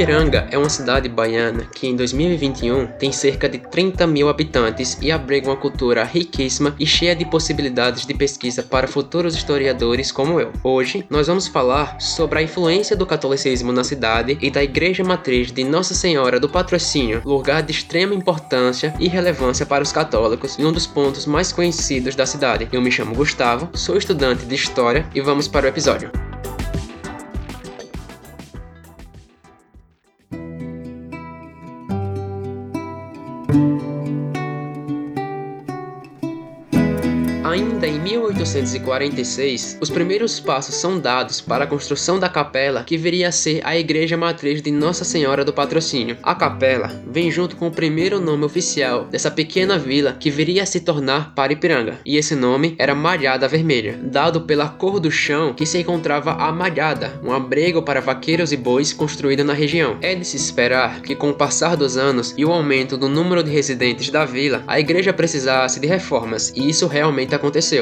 Paripiranga é uma cidade baiana que em 2021 tem cerca de 30 mil habitantes e abriga uma cultura riquíssima e cheia de possibilidades de pesquisa para futuros historiadores como eu. Hoje nós vamos falar sobre a influência do catolicismo na cidade e da igreja matriz de Nossa Senhora do Patrocínio, lugar de extrema importância e relevância para os católicos e um dos pontos mais conhecidos da cidade. Eu me chamo Gustavo, sou estudante de História e vamos para o episódio. Ainda em 1846, os primeiros passos são dados para a construção da capela que viria a ser a igreja matriz de Nossa Senhora do Patrocínio. A capela vem junto com o primeiro nome oficial dessa pequena vila que viria a se tornar Paripiranga, e esse nome era Malhada Vermelha, dado pela cor do chão que se encontrava a malhada, um abrigo para vaqueiros e bois construído na região. É de se esperar que com o passar dos anos e o aumento do número de residentes da vila, a igreja precisasse de reformas, e isso realmente aconteceu,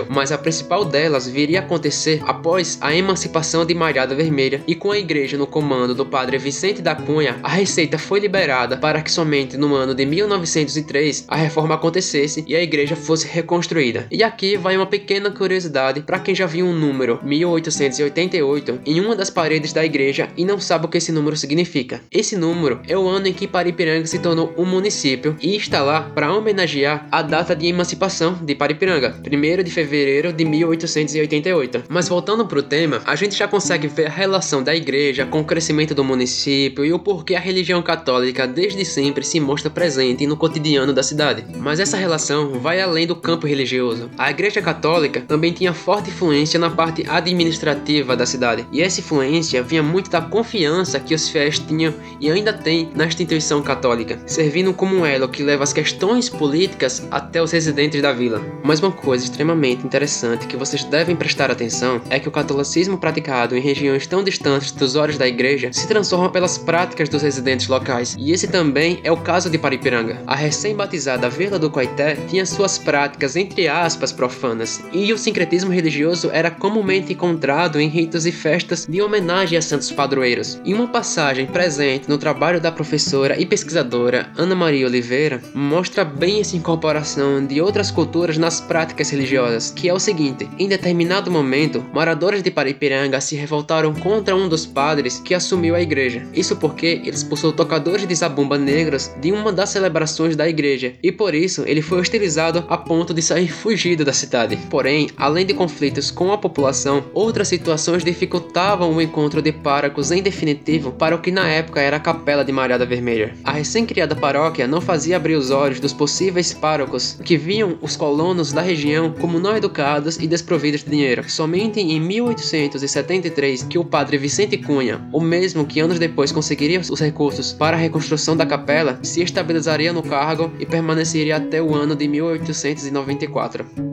mas a principal delas viria a acontecer após a emancipação de Malhada Vermelha e com a igreja no comando do padre Vicente da Cunha, a receita foi liberada para que somente no ano de 1903 a reforma acontecesse e a igreja fosse reconstruída. E aqui vai uma pequena curiosidade para quem já viu um número 1888 em uma das paredes da igreja e não sabe o que esse número significa. Esse número é o ano em que Paripiranga se tornou um município e está lá para homenagear a data de emancipação de Paripiranga, 1 de fevereiro de 1888. Mas voltando para o tema, a gente já consegue ver a relação da igreja com o crescimento do município e o porquê a religião católica desde sempre se mostra presente no cotidiano da cidade. Mas essa relação vai além do campo religioso. A igreja católica também tinha forte influência na parte administrativa da cidade, e essa influência vinha muito da confiança que os fiéis tinham e ainda têm na instituição católica, servindo como um elo que leva as questões políticas até os residentes da vila. Mas uma coisa extremamente interessante que vocês devem prestar atenção é que o catolicismo praticado em regiões tão distantes dos olhos da igreja se transforma pelas práticas dos residentes locais, e esse também é o caso de Paripiranga. A recém-batizada Vila do Coité tinha suas práticas entre aspas profanas, e o sincretismo religioso era comumente encontrado em ritos e festas de homenagem a santos padroeiros. Em uma passagem presente no trabalho da professora e pesquisadora Ana Maria Oliveira, mostra bem essa incorporação de outras culturas nas práticas religiosas, que é o seguinte: em determinado momento, moradores de Paripiranga se revoltaram contra um dos padres que assumiu a igreja. Isso porque ele expulsou tocadores de zabumba negros de uma das celebrações da igreja, e por isso ele foi hostilizado a ponto de sair fugido da cidade. Porém, além de conflitos com a população, outras situações dificultavam o encontro de párocos em definitivo para o que na época era a Capela de Malhada Vermelha. A recém-criada paróquia não fazia abrir os olhos dos possíveis párocos que viam os colonos da região como não educados e desprovidos de dinheiro. Somente em 1873 que o padre Vicente Cunha, o mesmo que anos depois conseguiria os recursos para a reconstrução da capela, se estabilizaria no cargo e permaneceria até o ano de 1894.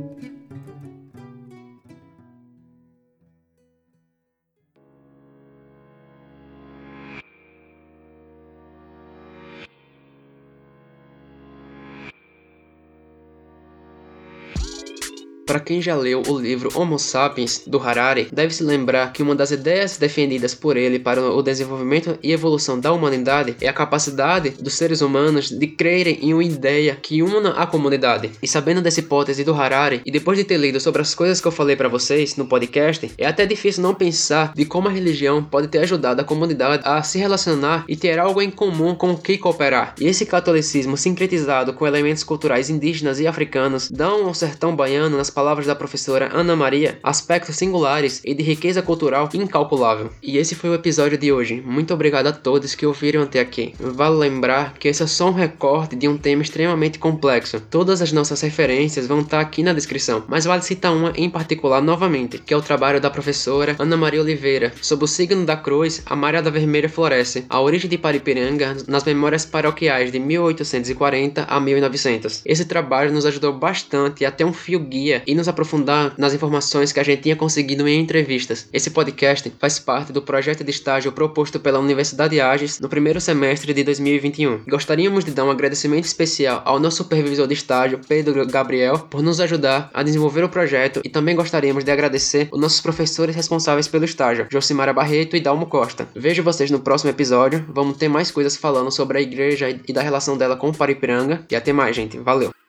Para quem já leu o livro Homo Sapiens do Harari, deve se lembrar que uma das ideias defendidas por ele para o desenvolvimento e evolução da humanidade é a capacidade dos seres humanos de crerem em uma ideia que una a comunidade. E sabendo dessa hipótese do Harari, e depois de ter lido sobre as coisas que eu falei para vocês no podcast, é até difícil não pensar de como a religião pode ter ajudado a comunidade a se relacionar e ter algo em comum com o que cooperar. E esse catolicismo sincretizado com elementos culturais indígenas e africanos dão ao sertão baiano nas palavras da professora Ana Maria, aspectos singulares e de riqueza cultural incalculável. E esse foi o episódio de hoje. Muito obrigado a todos que ouviram até aqui. Vale lembrar que esse é só um recorte de um tema extremamente complexo. Todas as nossas referências vão estar aqui na descrição, mas vale citar uma em particular novamente, que é o trabalho da professora Ana Maria Oliveira, sob o signo da cruz, a Mariada Vermelha floresce, a origem de Paripiranga nas memórias paroquiais de 1840 a 1900. Esse trabalho nos ajudou bastante a ter um fio guia e nos aprofundar nas informações que a gente tinha conseguido em entrevistas. Esse podcast faz parte do projeto de estágio proposto pela Universidade Agis no primeiro semestre de 2021. Gostaríamos de dar um agradecimento especial ao nosso supervisor de estágio, Pedro Gabriel, por nos ajudar a desenvolver o projeto e também gostaríamos de agradecer os nossos professores responsáveis pelo estágio, Josimara Barreto e Dalmo Costa. Vejo vocês no próximo episódio, vamos ter mais coisas falando sobre a igreja e da relação dela com o Paripiranga. E até mais, gente. Valeu!